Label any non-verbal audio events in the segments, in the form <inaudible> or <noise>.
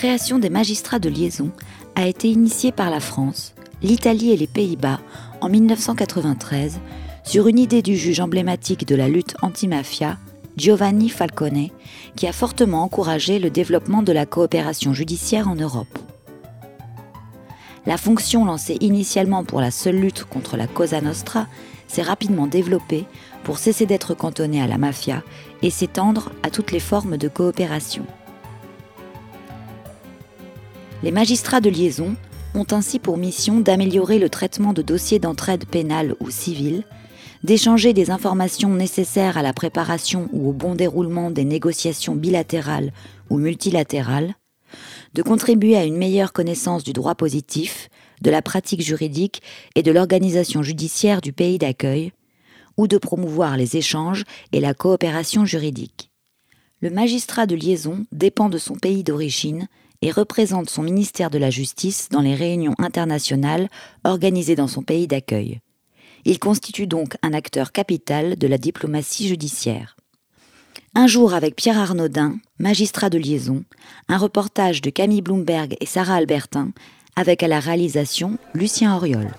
création des magistrats de liaison a été initiée par la France, l'Italie et les Pays-Bas en 1993 sur une idée du juge emblématique de la lutte anti-mafia, Giovanni Falcone, qui a fortement encouragé le développement de la coopération judiciaire en Europe. La fonction lancée initialement pour la seule lutte contre la Cosa Nostra s'est rapidement développée pour cesser d'être cantonnée à la mafia et s'étendre à toutes les formes de coopération. Les magistrats de liaison ont ainsi pour mission d'améliorer le traitement de dossiers d'entraide pénale ou civile, d'échanger des informations nécessaires à la préparation ou au bon déroulement des négociations bilatérales ou multilatérales, de contribuer à une meilleure connaissance du droit positif, de la pratique juridique et de l'organisation judiciaire du pays d'accueil, ou de promouvoir les échanges et la coopération juridique. Le magistrat de liaison dépend de son pays d'origine et représente son ministère de la Justice dans les réunions internationales organisées dans son pays d'accueil. Il constitue donc un acteur capital de la diplomatie judiciaire. Un jour avec Pierre Arnaudin, magistrat de liaison, un reportage de Camille Bloomberg et Sarah Albertin, avec à la réalisation Lucien Auriol.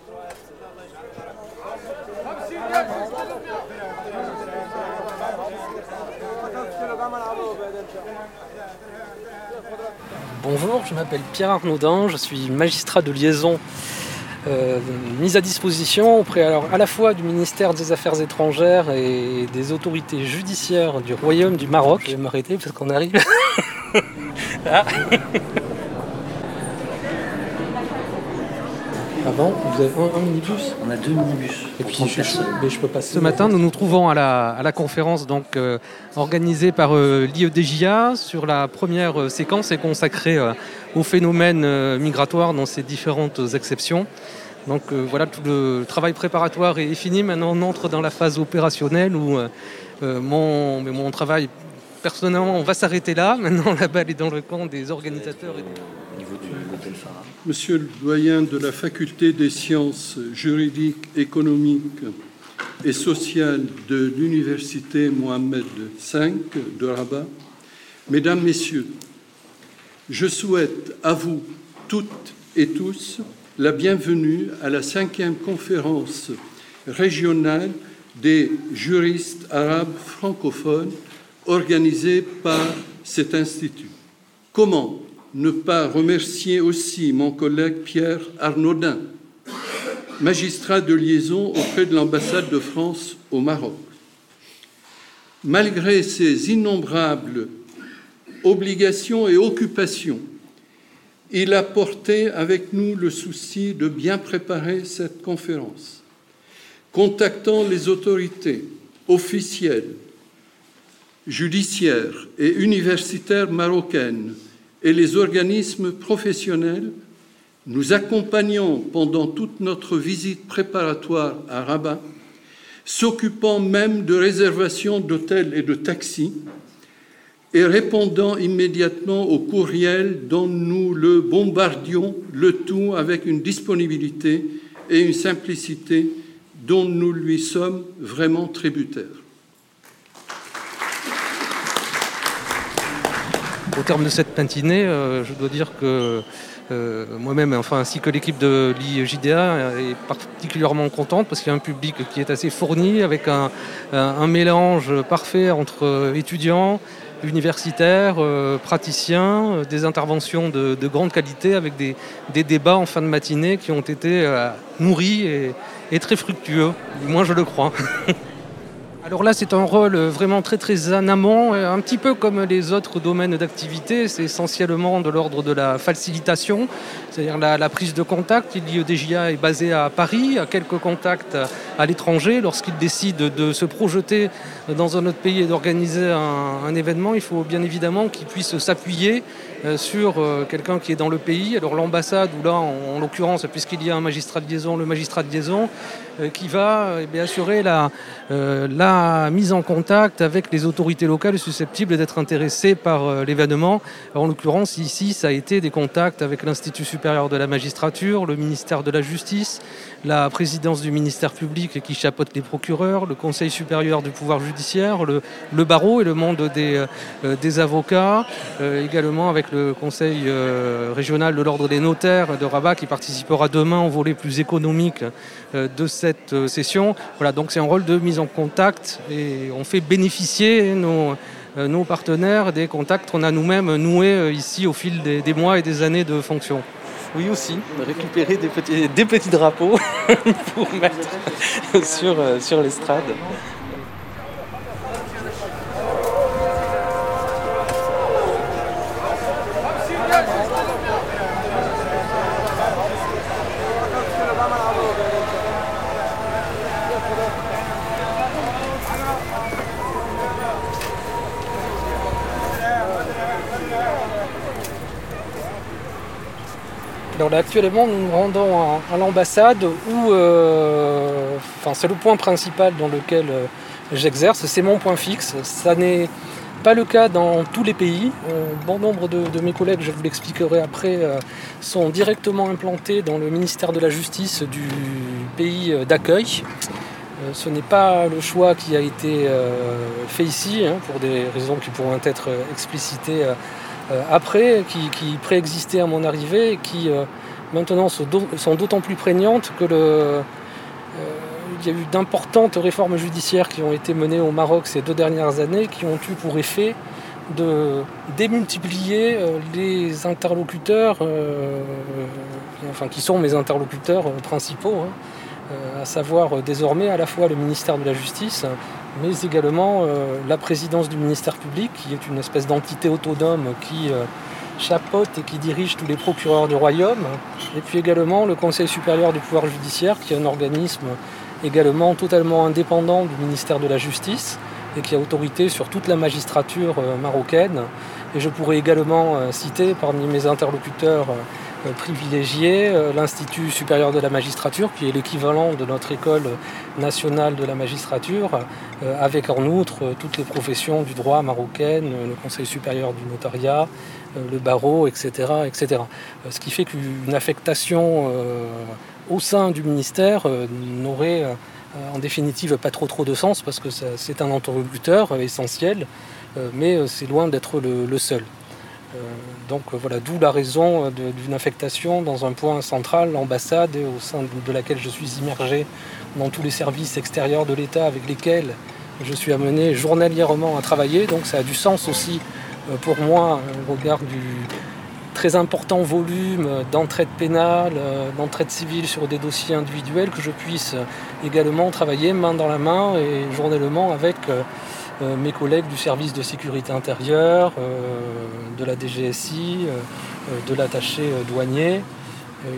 Bonjour, je m'appelle Pierre Arnaudin, je suis magistrat de liaison euh, mise à disposition auprès alors, à la fois du ministère des Affaires étrangères et des autorités judiciaires du Royaume du Maroc. Je vais m'arrêter parce qu'on arrive. <laughs> <laughs> ah. Avant, vous avez un, minibus? On a deux minibus. Et puis, je, mais je peux pas. Ce matin, nous nous trouvons à la, à la conférence donc, euh, organisée par euh, l'IEDJA sur la première euh, séquence et consacrée euh, au phénomène euh, migratoire dans ses différentes exceptions. Donc euh, voilà, tout le travail préparatoire est fini. Maintenant, on entre dans la phase opérationnelle où mon, mais mon travail personnellement, on va s'arrêter là. <laughs> Maintenant, la balle est dans le camp des organisateurs. Et... Au Monsieur le doyen de la faculté des sciences juridiques, économiques et sociales de l'université Mohamed V de Rabat, Mesdames, Messieurs, je souhaite à vous toutes et tous la bienvenue à la cinquième conférence régionale des juristes arabes francophones organisée par cet institut. Comment ne pas remercier aussi mon collègue Pierre Arnaudin, magistrat de liaison auprès de l'ambassade de France au Maroc. Malgré ses innombrables obligations et occupations, il a porté avec nous le souci de bien préparer cette conférence, contactant les autorités officielles, judiciaires et universitaires marocaines et les organismes professionnels, nous accompagnons pendant toute notre visite préparatoire à Rabat, s'occupant même de réservation d'hôtels et de taxis, et répondant immédiatement au courriel dont nous le bombardions, le tout avec une disponibilité et une simplicité dont nous lui sommes vraiment tributaires. Au terme de cette matinée, euh, je dois dire que euh, moi-même, enfin, ainsi que l'équipe de l'IJDA, est particulièrement contente parce qu'il y a un public qui est assez fourni, avec un, mélange parfait entre étudiants, universitaires, euh, praticiens, euh, des interventions de, de, grande qualité avec des, débats en fin de matinée qui ont été euh, nourris et, très fructueux. Moi, je le crois. <laughs> Alors là, c'est un rôle vraiment très très en amont, un petit peu comme les autres domaines d'activité. C'est essentiellement de l'ordre de la facilitation, c'est-à-dire la, prise de contact. L'IEDJA est basé à Paris, à quelques contacts à l'étranger. Lorsqu'il décide de se projeter dans un autre pays et d'organiser un, événement, il faut bien évidemment qu'il puisse s'appuyer euh, sur euh, quelqu'un qui est dans le pays. Alors l'ambassade, ou là en, en l'occurrence, puisqu'il y a un magistrat de liaison, le magistrat de liaison, euh, qui va eh assurer la, la mise en contact avec les autorités locales susceptibles d'être intéressées par euh, l'événement. En l'occurrence, ici, ça a été des contacts avec l'Institut supérieur de la magistrature, le ministère de la Justice, la présidence du ministère public qui chapeaute les procureurs, le Conseil supérieur du pouvoir judiciaire, le, barreau et le monde des, euh, des avocats, euh, également avec le Conseil régional de l'ordre des notaires de Rabat qui participera demain au volet plus économique de cette session. Voilà, donc c'est un rôle de mise en contact et on fait bénéficier nos, euh, partenaires des contacts qu'on a nous-mêmes noués euh, ici au fil des, mois et des années de fonction. Oui aussi, récupérer des petits, des petits drapeaux <laughs> pour mettre sur, euh, sur l'estrade. Actuellement, nous nous rendons à, l'ambassade où, euh, c'est le point principal dans lequel euh, j'exerce, c'est mon point fixe. Ça n'est pas le cas dans tous les pays. Euh, bon nombre de, mes collègues, je vous l'expliquerai après, sont directement implantés dans le ministère de la Justice du pays d'accueil. ce n'est pas le choix qui a été fait ici, hein, pour des raisons qui pourront être explicitées après, qui, préexistaient à mon arrivée et qui maintenant sont d'autant plus prégnantes que euh, il y a eu d'importantes réformes judiciaires qui ont été menées au Maroc ces deux dernières années qui ont eu pour effet de démultiplier euh, les interlocuteurs, euh, enfin qui sont mes interlocuteurs principaux, hein, à savoir désormais à la fois le ministère de la Justice, mais également la présidence du ministère public, qui est une espèce d'entité autonome qui chapeaute et qui dirige tous les procureurs du royaume, et puis également le Conseil supérieur du pouvoir judiciaire, qui est un organisme également totalement indépendant du ministère de la Justice et qui a autorité sur toute la magistrature euh, marocaine. Et je pourrais également euh, citer parmi mes interlocuteurs euh, privilégiés l'Institut supérieur de la magistrature, qui est l'équivalent de notre école nationale de la magistrature, avec en outre toutes les professions du droit marocaine, le Conseil supérieur du notariat, euh, le barreau, etc. etc. Euh, ce qui fait qu'une affectation euh, au sein du ministère n'aurait en définitive pas trop trop de sens parce que c'est un interlocuteur essentiel, mais c'est loin d'être le, seul. Donc voilà, d'où la raison d'une affectation dans un point central, l'ambassade, au sein de laquelle je suis immergé dans tous les services extérieurs de l'État avec lesquels je suis amené journalièrement à travailler. Donc ça a du sens aussi euh, pour moi, au regard du très important volume d'entraide pénale, euh, d'entraide civile sur des dossiers individuels, que je puisse également travailler main dans la main et journellement avec euh, mes collègues du service de sécurité intérieure, de la DGSI, de l'attaché douanier.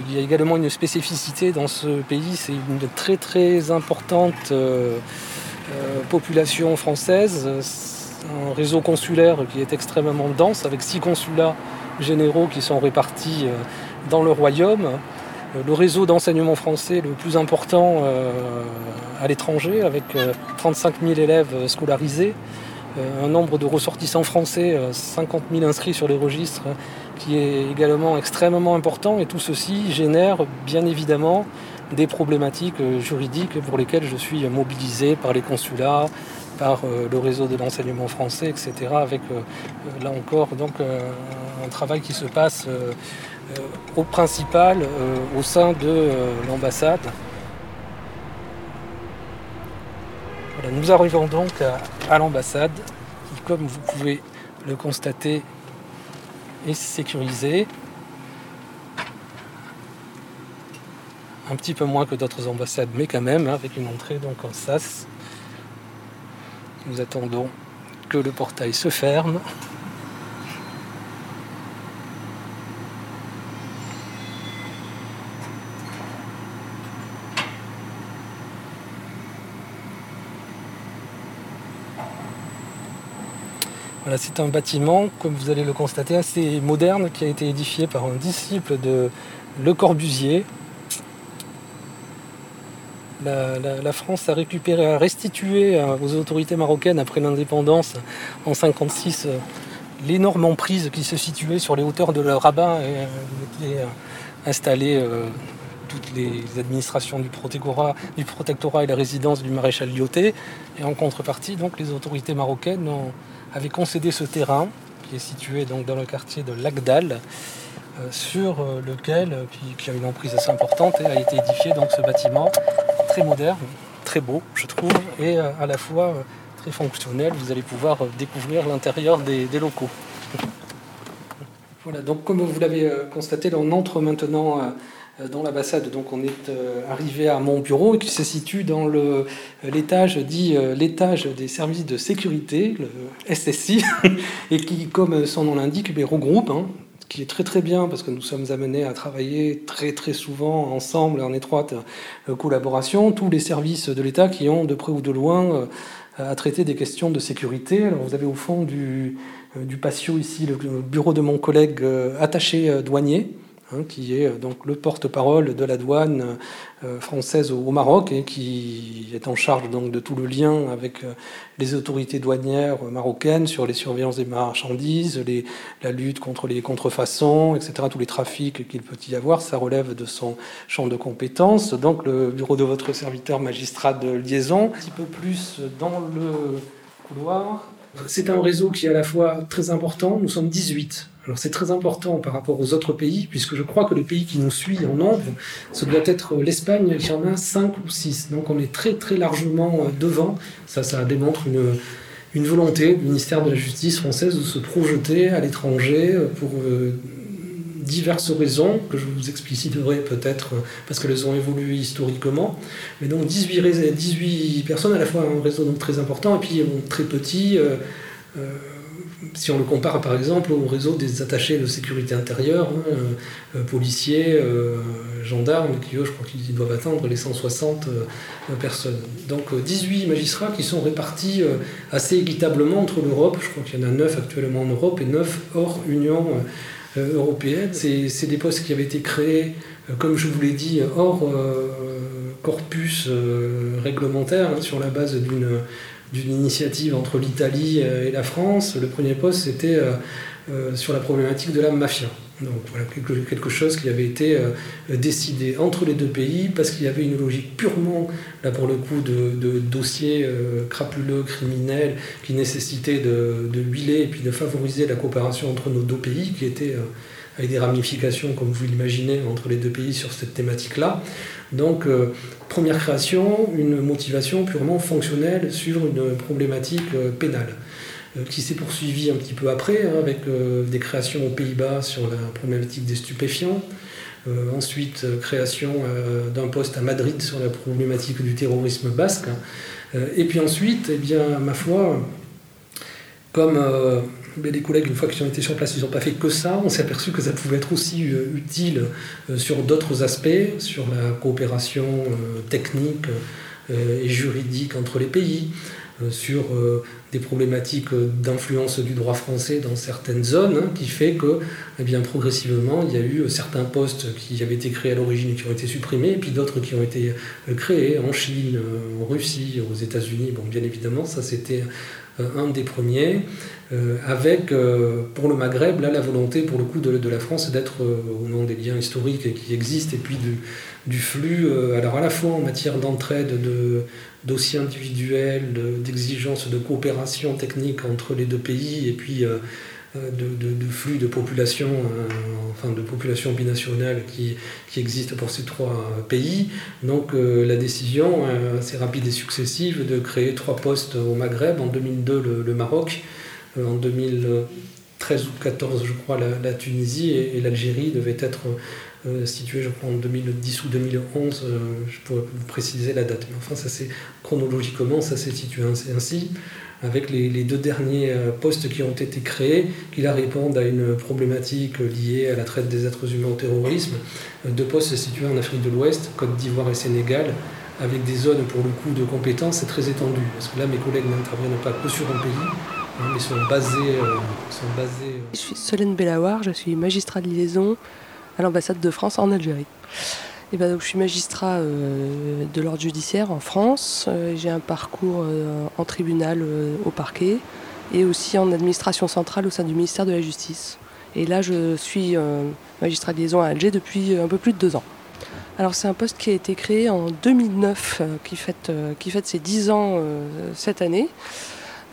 Il y a également une spécificité dans ce pays, c'est une très très importante population française un réseau consulaire qui est extrêmement dense, avec six consulats généraux qui sont répartis euh, dans le royaume. Euh, le réseau d'enseignement français le plus important euh, à l'étranger, avec 35 000 élèves scolarisés, un nombre de ressortissants français, 50 000 inscrits sur les registres, qui est également extrêmement important. Et tout ceci génère bien évidemment des problématiques juridiques pour lesquelles je suis mobilisé par les consulats, par euh, le réseau de l'enseignement français, etc. Avec euh, là encore donc un travail qui se passe euh, au principal au sein de l'ambassade. nous arrivons donc à, l'ambassade qui, comme vous pouvez le constater, est sécurisée. Un petit peu moins que d'autres ambassades, mais quand même, hein, avec une entrée donc en sas. Nous attendons que le portail se ferme. C'est un bâtiment, comme vous allez le constater, assez moderne, qui a été édifié par un disciple de Le Corbusier, la, France a récupéré, a restitué aux autorités marocaines après l'indépendance en 1956 l'énorme emprise qui se situait sur les hauteurs de le rabbin et qui installé toutes les administrations du protectorat, et la résidence du maréchal Lyoté. Et en contrepartie, donc, les autorités marocaines avaient concédé ce terrain, qui est situé donc, dans le quartier de Lagdal, euh, sur euh, lequel, euh, qui, a une emprise assez importante, a été édifié donc, ce bâtiment très moderne, très beau, je trouve, et à la fois très fonctionnel. Vous allez pouvoir découvrir l'intérieur des, locaux. Voilà, donc comme vous l'avez constaté, on entre maintenant dans l'ambassade. Donc on est euh, arrivé à mon bureau qui se situe dans le, l'étage dit euh, l'étage des services de sécurité, le SSI, <laughs> et qui, comme son nom l'indique, eh regroupe, hein, qui est très très bien parce que nous sommes amenés à travailler très très souvent ensemble en étroite collaboration, tous les services de l'État qui ont de près ou de loin à traiter des questions de sécurité. Alors vous avez au fond du, du patio ici le bureau de mon collègue attaché douanier Hein, qui est euh, donc le porte-parole de la douane euh, française au Maroc et qui est en charge donc de tout le lien avec euh, les autorités douanières marocaines sur les surveillances des marchandises, la lutte contre les contrefaçons, etc., tous les trafics qu'il peut y avoir, ça relève de son champ de compétences. Donc le bureau de votre serviteur magistrat de liaison, un petit peu plus dans le couloir. C'est un réseau qui est à la fois très important, nous sommes 18 alors c'est très important par rapport aux autres pays, puisque je crois que le pays qui nous suit en nombre, ce doit être l'Espagne, qui en a 5 ou 6. Donc on est très très largement euh, devant. Ça, ça démontre une, une volonté du ministère de la Justice française de se projeter à l'étranger euh, pour euh, diverses raisons, que je vous expliciterai peut-être parce qu'elles ont évolué historiquement. Mais donc 18, 18 personnes, à la fois un réseau donc très important et puis très petit si on le compare par exemple au réseau des attachés de sécurité intérieure, hein, euh, euh, policiers, euh, gendarmes, qui eux, je crois qu'ils doivent atteindre les 160 personnes. Donc 18 magistrats qui sont répartis assez équitablement entre l'Europe, je crois qu'il y en a 9 actuellement en Europe et 9 hors Union européenne. C'est des postes qui avaient été créés, comme je vous l'ai dit, hors corpus réglementaire, hein, sur la base d'une d'une initiative entre l'Italie euh, et la France. Le premier poste, c'était euh, euh, sur la problématique de la mafia. Donc voilà, quelque, chose qui avait été décidé entre les deux pays parce qu'il y avait une logique purement, là pour le coup, de, dossiers crapuleux, criminels, qui nécessitait de, de, huiler et puis de favoriser la coopération entre nos deux pays, qui était avec des ramifications, comme vous l'imaginez, entre les deux pays sur cette thématique-là. Donc, euh, première création, une motivation purement fonctionnelle sur une problématique euh, pénale, euh, qui s'est poursuivie un petit peu après, hein, avec des créations aux Pays-Bas sur la problématique des stupéfiants. ensuite, création d'un poste à Madrid sur la problématique du terrorisme basque. et puis ensuite, eh bien, ma foi, comme mais les collègues, une fois qu'ils ont été sur place, ils n'ont pas fait que ça. On s'est aperçu que ça pouvait être aussi euh, utile euh, sur d'autres aspects, sur la coopération euh, technique et juridique entre les pays, sur des problématiques d'influence du droit français dans certaines zones, hein, qui fait que eh bien, progressivement, il y a eu certains postes qui avaient été créés à l'origine et qui ont été supprimés, et puis d'autres qui ont été créés en Chine, en Russie, aux États-Unis. Bon, bien évidemment, ça c'était un des premiers. Euh, avec, euh, pour le Maghreb, là, la volonté, pour le coup, de, la France d'être, euh, au nom des liens historiques qui existent, et puis du, du flux, alors à la fois en matière d'entraide, de dossiers individuels, d'exigences de, coopération technique entre les deux pays, et puis de, de, flux de population, enfin de population binationale qui, qui existe pour ces trois pays. Donc la décision assez rapide et successive de créer trois postes au Maghreb, en 2002 le Maroc, euh, en 2013 ou 2014, je crois, la, Tunisie et, l'Algérie devaient être euh, situées, je crois, en 2010 ou 2011. Euh, je pourrais vous préciser la date. Mais enfin, ça c'est chronologiquement, ça s'est situé ainsi avec les, deux derniers postes qui ont été créés, qui là répondent à une problématique liée à la traite des êtres humains au terrorisme. Deux postes situés en Afrique de l'Ouest, Côte d'Ivoire et Sénégal, avec des zones pour le coup de compétences très étendues. Parce que là, mes collègues n'interviennent pas que sur un pays, basés. Euh, sont basés euh. Je suis Solène Bellawar, je suis magistrat de liaison à l'ambassade de France en Algérie. Eh ben, Je suis magistrat euh, de l'ordre judiciaire en France. Euh, j'ai un parcours en tribunal au parquet et aussi en administration centrale au sein du ministère de la Justice. Et là, je suis magistrat de liaison à Alger depuis un peu plus de deux ans. Alors c'est un poste qui a été créé en 2009, qui fête, qui fête ses dix ans cette année.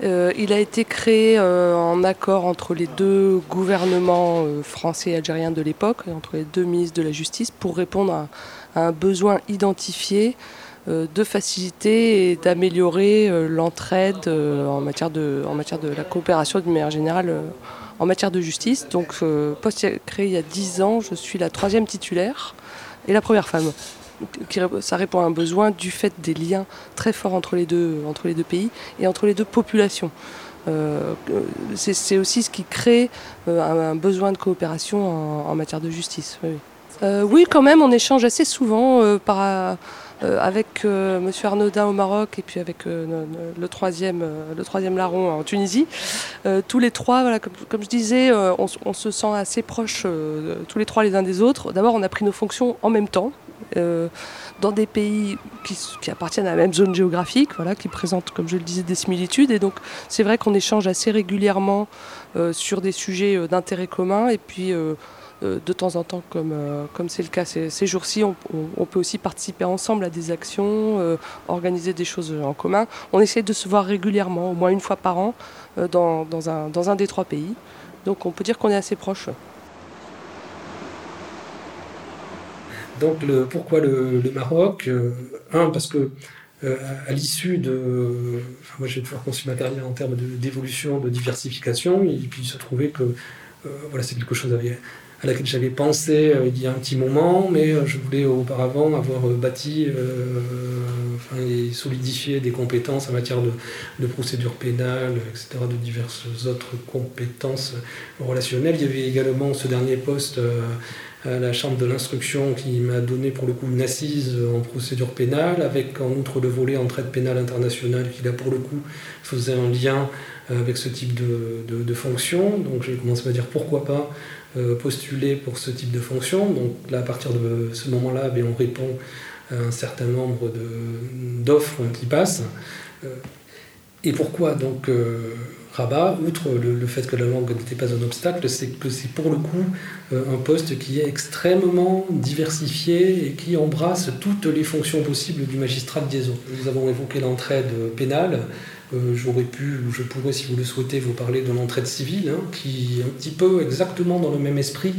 Euh, il a été créé euh, en accord entre les deux gouvernements euh, français et algériens de l'époque, entre les deux ministres de la Justice, pour répondre à, un besoin identifié de faciliter et d'améliorer l'entraide en, matière de, la coopération d'une manière générale en matière de justice. Donc, poste créé il y a dix ans, je suis la troisième titulaire et la première femme ça répond à un besoin du fait des liens très forts entre les deux, entre les deux pays et entre les deux populations. Euh, c'est aussi ce qui crée euh, un, besoin de coopération en, matière de justice. Oui. Euh, oui. quand même, on échange assez souvent avec M. Arnaudin au Maroc et puis avec le, troisième, le troisième larron en Tunisie. tous les trois, comme, je disais, on, se sent assez proches tous les trois les uns des autres. D'abord, on a pris nos fonctions en même temps, euh, dans des pays qui, appartiennent à la même zone géographique, voilà, qui présentent, comme je le disais, des similitudes. Et donc, c'est vrai qu'on échange assez régulièrement euh, sur des sujets euh, d'intérêt commun. Et puis, de temps en temps, comme c'est le cas ces, jours-ci, on, peut aussi participer ensemble à des actions, organiser des choses en commun. On essaie de se voir régulièrement, au moins une fois par an, dans, dans, un, dans un des trois pays. Donc, on peut dire qu'on est assez proches. Donc le, pourquoi le, Maroc euh, Un, parce que euh, à l'issue de... Enfin, moi, j'ai toujours conçu ma carrière en termes d'évolution, de, diversification, et puis il se trouvait que euh, voilà, c'est quelque chose à laquelle j'avais pensé il y a un petit moment, mais je voulais auparavant avoir bâti enfin, et solidifié des compétences en matière de, de procédure pénale, etc., de diverses autres compétences relationnelles. Il y avait également ce dernier poste à la Chambre de l'instruction qui m'a donné pour le coup une assise en procédure pénale, avec en outre le volet entraide pénale internationale qui là pour le coup faisait un lien euh, avec ce type de, fonction. Donc j'ai commencé à me dire pourquoi pas euh, postuler pour ce type de fonction. Donc là à partir de ce moment-là, ben, on répond à un certain nombre d'offres qui passent. Euh, et pourquoi donc Rabat, outre le, fait que la langue n'était pas un obstacle, c'est que c'est pour le coup euh, un poste qui est extrêmement diversifié et qui embrasse toutes les fonctions possibles du magistrat de liaison. Nous avons évoqué l'entraide pénale. Euh, j'aurais pu, ou je pourrais, si vous le souhaitez, vous parler de l'entraide civile, hein, qui est un petit peu exactement dans le même esprit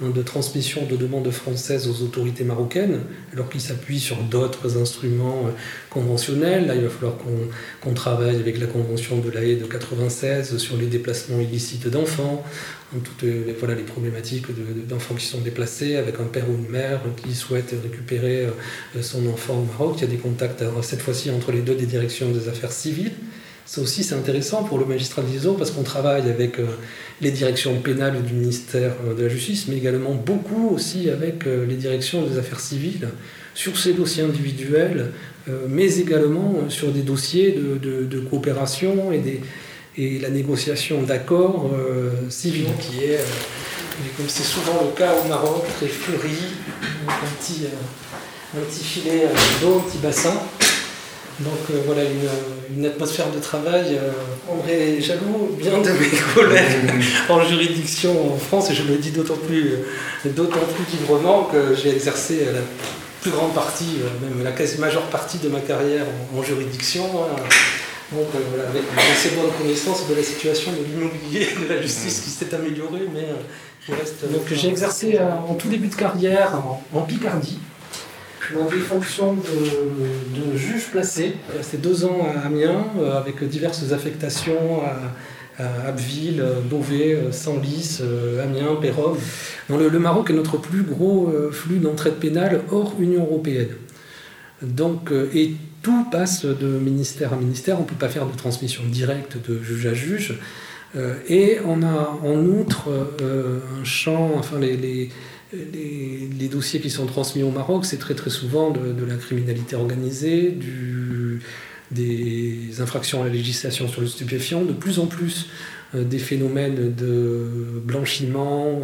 de transmission de demandes françaises aux autorités marocaines, alors qu'ils s'appuient sur d'autres instruments euh, conventionnels. Là, il va falloir qu'on travaille avec la Convention de la haie de 96 sur les déplacements illicites d'enfants, hein, toutes voilà, les problématiques d'enfants qui sont déplacés avec un père ou une mère qui souhaite récupérer euh, son enfant au Maroc. Il y a des contacts, cette fois-ci, entre les deux des directions des affaires civiles. Ça aussi, c'est intéressant pour le magistrat de liaison parce qu'on travaille avec euh, les directions pénales du ministère euh, de la Justice, mais également beaucoup aussi avec euh, les directions des affaires civiles sur ces dossiers individuels, mais également sur des dossiers de, coopération et la négociation d'accords civils, qui est, comme c'est souvent le cas au Maroc, très fleuri, un petit, un petit filet d'eau, un petit bassin. Donc euh, voilà, une, atmosphère de travail. Euh, André jaloux bien de mes <laughs> collègues en juridiction en France, et je le dis d'autant plus, euh, d'autant plus librement que j'ai exercé la plus grande partie, même la quasi majeure partie de ma carrière en, juridiction. Hein. Donc voilà, avec une assez bonne connaissance de la situation de l'immobilier, de la justice qui s'est améliorée, mais qui reste. Donc j'ai exercé en tout début de carrière en Picardie dans des fonctions de, juge placé. Resté deux ans à Amiens euh, avec diverses affectations à, Abbeville, Beauvais, Senlis, euh, Amiens, Pérob. Dans le, Maroc est notre plus gros euh, flux d'entraide pénale hors Union européenne. Donc, et tout passe de ministère à ministère. On ne peut pas faire de transmission directe de juge à juge. et on a en outre un champ, enfin les, dossiers qui sont transmis au Maroc, c'est très très souvent de, la criminalité organisée, des infractions à la législation sur le stupéfiant, de plus en plus des phénomènes de blanchiment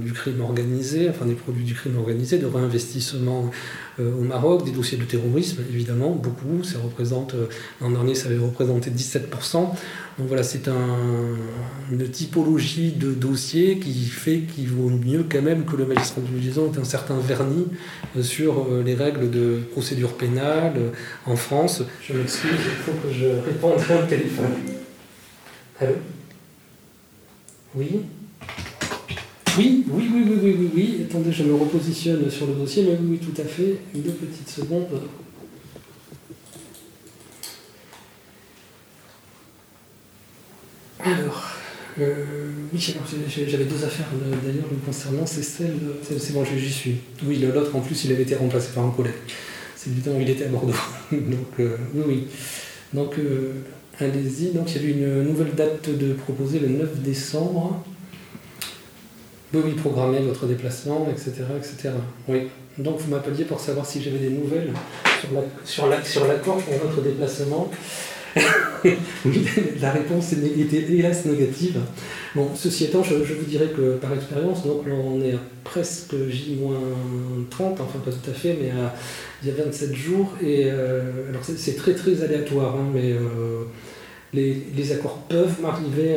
du crime organisé, enfin des produits du crime organisé, de réinvestissement au Maroc, des dossiers de terrorisme, évidemment, beaucoup. Ça représente, l'an dernier, ça avait représenté 17%. Donc voilà, c'est une typologie de dossier qui fait qu'il vaut mieux quand même que le magistrat de liaison ait un certain vernis euh, sur euh, les règles de procédure pénale euh, en France. Je m'excuse, il faut que je réponde au téléphone. Allô? Oui oui, oui, oui, oui, oui, oui, oui. Attendez, je me repositionne sur le dossier, mais oui, tout à fait. Deux petites secondes. Alors, euh, oui, j'avais deux affaires d'ailleurs le concernant. C'est celle. C'est bon, j'y suis. Oui, l'autre en plus, il avait été remplacé par un collègue. C'est du où il était à Bordeaux. <laughs> Donc, euh, oui, oui. Donc, euh, allez-y. Donc, il y a eu une nouvelle date de proposer le 9 décembre. Oui, oui, programmer votre déplacement, etc. etc. Oui. Donc, vous m'appeliez pour savoir si j'avais des nouvelles sur l'accord sur la, pour votre déplacement. <laughs> la réponse était hélas négative. Bon, ceci étant, je, vous dirais que par expérience, donc on est à presque J-30, enfin pas tout à fait, mais il y a 27 jours. Et euh, alors c'est très très aléatoire, hein, mais euh, les, accords peuvent m'arriver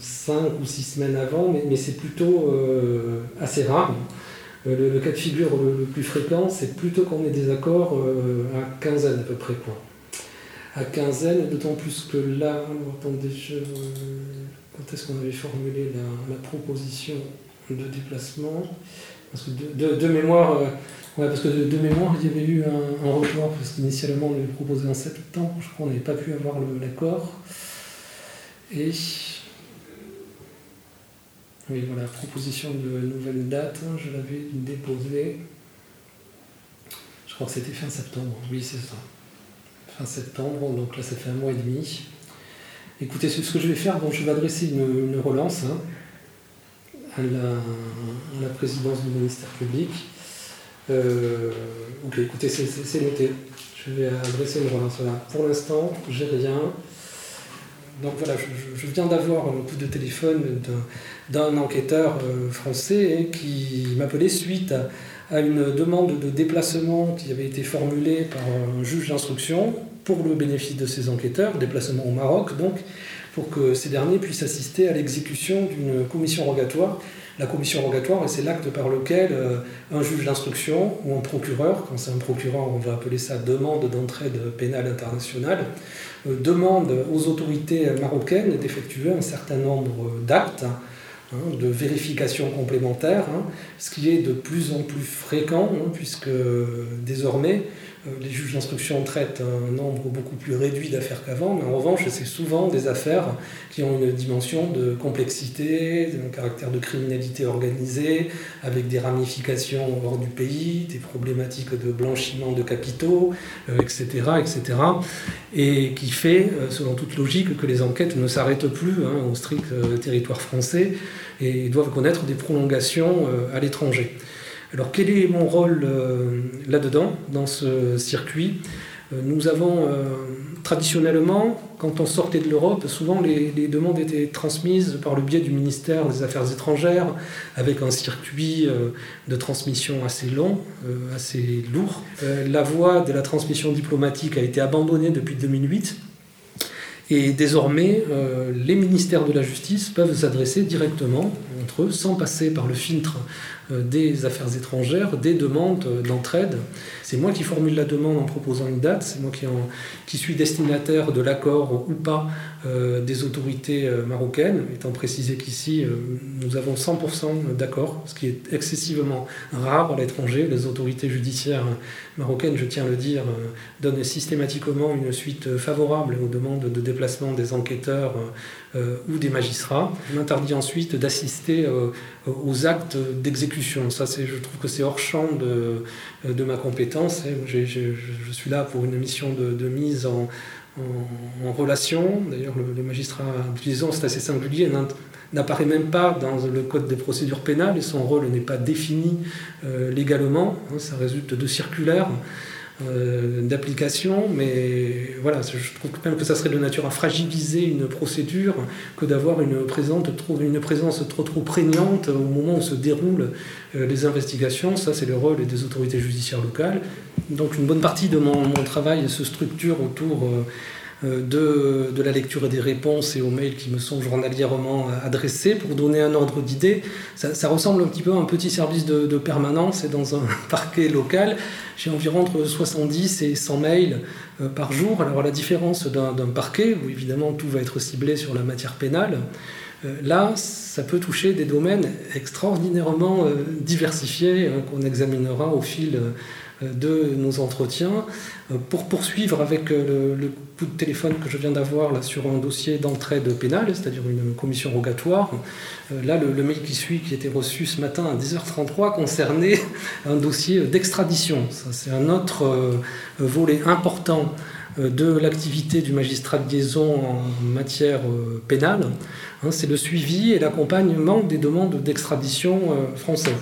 5 ou 6 semaines avant, mais, c'est plutôt euh, assez rare. Le, cas de figure le, plus fréquent, c'est plutôt qu'on ait des accords à quinzaine à peu près. Quoi à quinzaine, d'autant plus que là, attendez, quand est-ce qu'on avait formulé la, proposition de déplacement? Parce que de, mémoire, euh, parce que de, mémoire, il y avait eu un, un parce qu'initialement on l'avait proposé en septembre, je crois qu'on n'avait pas pu avoir l'accord. Et oui, voilà, proposition de nouvelle date, hein, je l'avais déposée. Je crois que c'était fin septembre, oui, c'est ça fin septembre, donc là ça fait un mois et demi. Écoutez, ce que je vais faire, je vais adresser une, relance hein, à, la, présidence du ministère public. Euh, ok, écoutez, c'est noté. Je vais adresser une relance là. Pour l'instant, j'ai rien. Donc voilà, je, viens d'avoir un coup de téléphone d'un enquêteur euh, français qui m'appelait suite à, à une demande de déplacement qui avait été formulée par un juge d'instruction pour le bénéfice de ces enquêteurs, déplacement au Maroc donc, pour que ces derniers puissent assister à l'exécution d'une commission rogatoire. La commission rogatoire, c'est l'acte par lequel euh, un juge d'instruction ou un procureur, quand c'est un procureur, on va appeler ça demande d'entraide pénale internationale, euh, demande aux autorités marocaines d'effectuer un certain nombre d'actes Hein, de vérification complémentaire, hein, ce qui est de plus en plus fréquent, hein, puisque désormais euh, les juges d'instruction traitent un nombre beaucoup plus réduit d'affaires qu'avant, mais en revanche, c'est souvent des affaires qui ont une dimension de complexité, un caractère de criminalité organisée, avec des ramifications hors du pays, des problématiques de blanchiment de capitaux, etc., euh, etc., et qui fait, euh, selon toute logique, que les enquêtes ne s'arrêtent plus au strict territoire français et doivent connaître des prolongations à l'étranger. Alors quel est mon rôle euh, là-dedans, dans ce circuit? Euh, Nous avons euh, traditionnellement, quand on sortait de l'Europe, souvent les, demandes étaient transmises par le biais du ministère des Affaires étrangères, avec un circuit de transmission assez long, assez lourd. La voie de la transmission diplomatique a été abandonnée depuis 2008. Et désormais, les ministères de la justice peuvent s'adresser directement entre eux, sans passer par le filtre des affaires étrangères, des demandes d'entraide. C'est moi qui formule la demande en proposant une date, c'est moi qui, suis destinataire de l'accord ou pas euh, des autorités euh, marocaines, étant précisé qu'ici nous avons 100% d'accord, ce qui est excessivement rare à l'étranger. Les autorités judiciaires marocaines, je tiens à le dire, donnent systématiquement une suite favorable aux demandes de déplacement des enquêteurs ou des magistrats. Je m'interdis ensuite d'assister aux actes d'exécution. Ça, je trouve que c'est hors champ de, de ma compétence. Je, suis là pour une mission de, mise en, en, relation. D'ailleurs, le, magistrat d'utilisation, c'est assez singulier, n'apparaît même pas dans le code des procédures pénales et son rôle n'est pas défini euh, légalement. Hein, ça résulte de circulaires. Euh, d'application, mais voilà, je trouve même que ça serait de nature à fragiliser une procédure que d'avoir une, une présence trop trop prégnante au moment où se déroulent euh, les investigations. Ça, c'est le rôle des autorités judiciaires locales. Donc une bonne partie de mon, travail se structure autour euh, de, de, la lecture et des réponses et aux mails qui me sont journalièrement adressés pour donner un ordre d'idée. Ça, ressemble un petit peu à un petit service de, de permanence et dans un <laughs> parquet local, j'ai environ entre 70 et 100 mails euh, par jour. Alors la différence d'un parquet, où évidemment tout va être ciblé sur la matière pénale, euh, là, ça peut toucher des domaines extraordinairement euh, diversifiés hein, qu'on examinera au fil de nos entretiens. Euh, pour poursuivre avec euh, le, coup de téléphone que je viens d'avoir sur un dossier d'entraide pénale, c'est-à-dire une commission rogatoire, euh, là le, mail qui suit, qui était reçu ce matin à 10h33, concernait un dossier d'extradition. C'est un autre volet important de l'activité du magistrat de liaison en matière pénale. Hein, c'est le suivi et l'accompagnement des demandes d'extradition euh, françaises.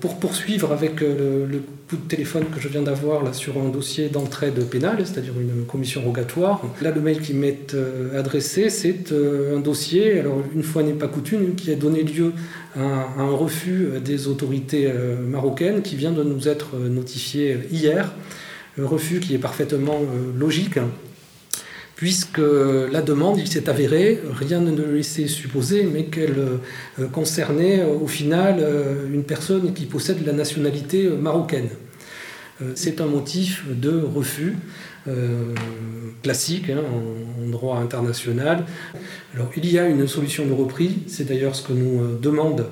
pour poursuivre avec euh, le, coup de téléphone que je viens d'avoir sur un dossier d'entraide pénale, c'est-à-dire une commission rogatoire, là le mail qui m'est euh, adressé, c'est un dossier, alors une fois n'est pas coutume, qui a donné lieu à un, refus des autorités marocaines qui vient de nous être notifié hier. Refus qui est parfaitement logique puisque la demande, il s'est avéré, rien ne le laissait supposer, mais qu'elle euh, concernait euh, au final euh, une personne qui possède la nationalité marocaine. C'est un motif de refus classique hein, en, droit international. Alors il y a une solution de repris, c'est d'ailleurs ce que nous demandent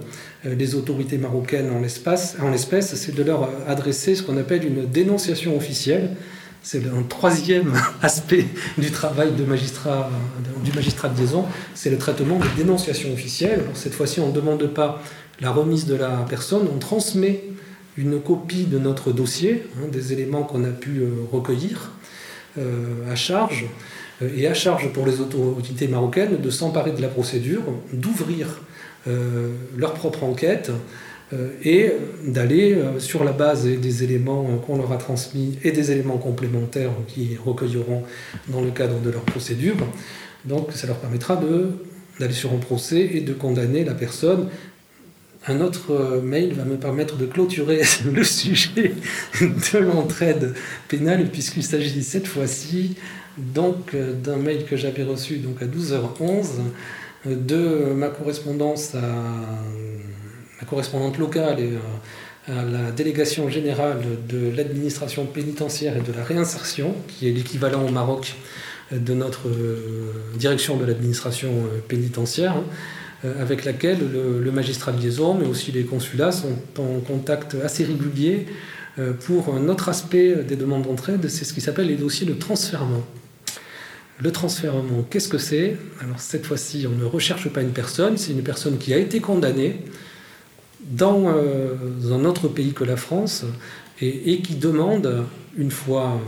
les autorités marocaines en l'espèce, c'est de leur adresser ce qu'on appelle une dénonciation officielle. C'est un troisième <laughs> aspect du travail du magistrat de liaison, c'est le traitement des dénonciations officielles. cette fois-ci, on ne demande pas la remise de la personne, on transmet une copie de notre dossier, hein, des éléments qu'on a pu euh, recueillir. euh, à charge, euh, et à charge pour les autorités marocaines de s'emparer de la procédure, d'ouvrir leur propre enquête, euh, et d'aller euh, sur la base des éléments qu'on leur a transmis et des éléments complémentaires qu'ils recueilleront dans le cadre de leur procédure. Donc ça leur permettra d'aller sur un procès et de condamner la personne. Un autre euh, mail va me permettre de clôturer <laughs> le sujet de l'entraide pénale puisqu'il s'agit cette fois-ci donc d'un mail que j'avais reçu donc à 12h11 de ma correspondance à la correspondante locale et euh, à la délégation générale de l'administration pénitentiaire et de la réinsertion, qui est l'équivalent au Maroc de notre euh, direction de l'administration euh, pénitentiaire, avec laquelle le, magistrat de liaison, mais aussi les consulats, sont en contact assez régulier pour un autre aspect des demandes d'entraide, c'est ce qui s'appelle les dossiers de transfèrement. Le transfèrement, qu'est-ce que c'est? Alors cette fois-ci, on ne recherche pas une personne, c'est une personne qui a été condamnée, dans euh, un autre pays que la France et, qui demande, une fois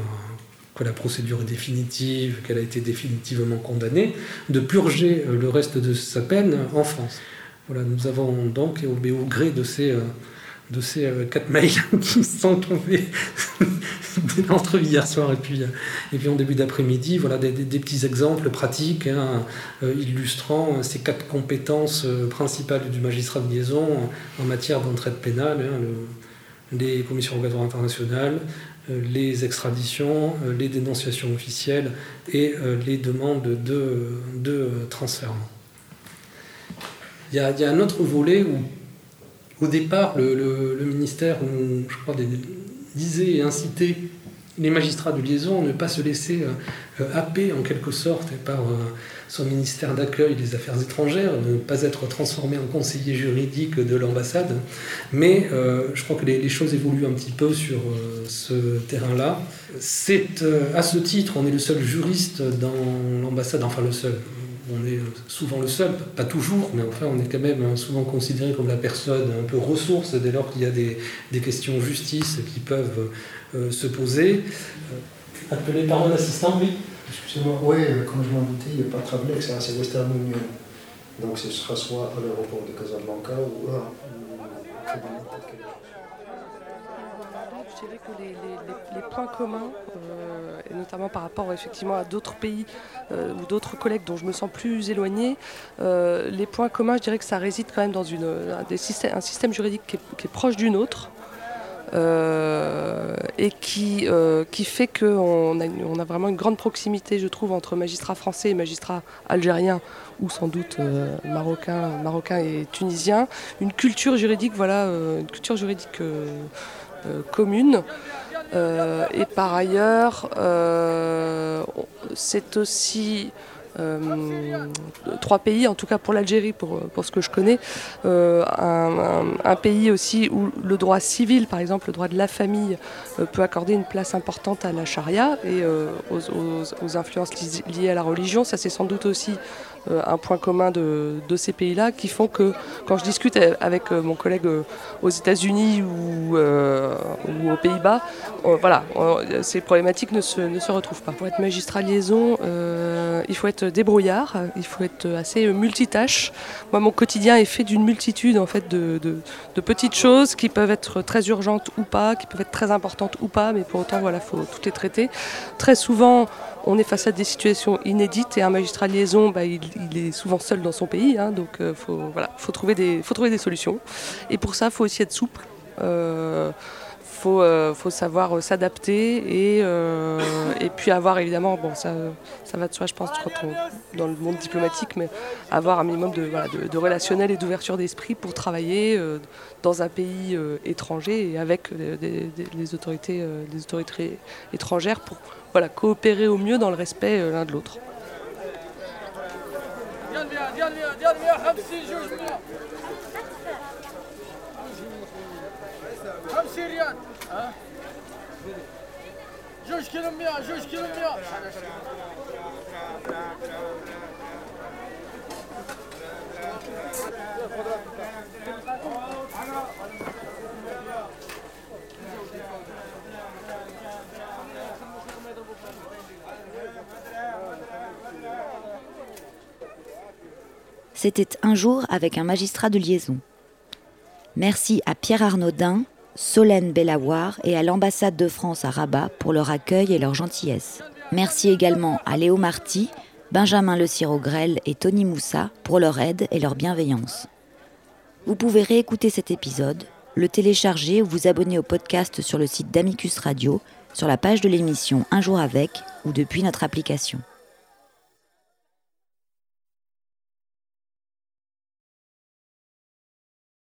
que la procédure est définitive, qu'elle a été définitivement condamnée, de purger euh, le reste de sa peine en France. Voilà, nous avons donc, au, au gré de ces euh, de ces euh, quatre mails <laughs> qui sont tombés <laughs> entre hier soir et puis, et puis en début d'après-midi. Voilà des, petits exemples pratiques hein, illustrant ces quatre compétences principales du magistrat de liaison en matière d'entraide pénale. Hein, les commissions rogatoires internationales, les extraditions, les dénonciations officielles et les demandes de, de transfert. Il y, a, il y a un autre volet où au départ, le, ministère, je crois, disait et incitait les magistrats de liaison ne pas se laisser euh, euh, happer en quelque sorte par euh, son ministère d'accueil des affaires étrangères, ne pas être transformé en conseiller juridique de l'ambassade. Mais je crois que les, choses évoluent un petit peu sur ce terrain-là. C'est à ce titre, on est le seul juriste dans l'ambassade, enfin le seul, on est souvent le seul, pas toujours, mais enfin on est quand même souvent considéré comme la personne un peu ressource dès lors qu'il y a des, questions justice qui peuvent euh, se poser. Euh, appelé par un assistant, oui Excusez-moi, oui, comme je m'en doutais, il n'y a pas de problème, c'est Western Union. Donc ce sera soit à l'aéroport de Casablanca ou à... je dirais que les, points communs, euh, et notamment par rapport effectivement à d'autres pays euh, ou d'autres collègues dont je me sens plus éloignée, euh, les points communs, je dirais que ça réside quand même dans un, système, juridique qui est, proche du nôtre. et qui, fait qu'on a, vraiment une grande proximité, je trouve, entre magistrats français et magistrats algériens ou sans doute marocains, marocains et tunisiens. Une culture juridique, voilà, une culture juridique euh, commune. Euh, et par ailleurs, euh, c'est aussi trois pays, en tout cas pour l'Algérie, pour, ce que je connais, un, pays aussi où le droit civil, par exemple le droit de la famille, peut accorder une place importante à la charia et aux, aux, influences liées à la religion. Ça c'est sans doute aussi euh, un point commun de, ces pays-là qui font que quand je discute avec euh, mon collègue euh, aux États-Unis ou, aux Pays-Bas, voilà, ces problématiques ne se, ne se, retrouvent pas. Pour être magistrat liaison, il faut être débrouillard, il faut être assez multitâche. Moi, mon quotidien est fait d'une multitude en fait de, de, petites choses qui peuvent être très urgentes ou pas, qui peuvent être très importantes ou pas, mais pour autant, voilà, tout est traité. Très souvent, on est face à des situations inédites et un magistrat liaison, bah, il, est souvent seul dans son pays, hein, donc il euh, faut, voilà, faut, trouver des, faut trouver des solutions. Et pour ça, il faut aussi être souple. Euh, faut, euh, savoir s'adapter et, puis avoir évidemment, bon ça, va de soi je pense quand on, dans le monde diplomatique, mais avoir un minimum de, voilà, relationnel et d'ouverture d'esprit pour travailler dans un pays étranger et avec les, autorités, les autorités étrangères pour voilà, coopérer au mieux dans le respect euh, l'un de l'autre. C'était un jour avec un magistrat de liaison. Merci à Pierre Arnaudin, Solène Bellavoir et à l'ambassade de France à Rabat pour leur accueil et leur gentillesse. Merci également à Léo Marty, Benjamin Le Cirogrel et Tony Moussa pour leur aide et leur bienveillance. Vous pouvez réécouter cet épisode, le télécharger ou vous abonner au podcast sur le site d'Amicus Radio, sur la page de l'émission Un jour avec ou depuis notre application.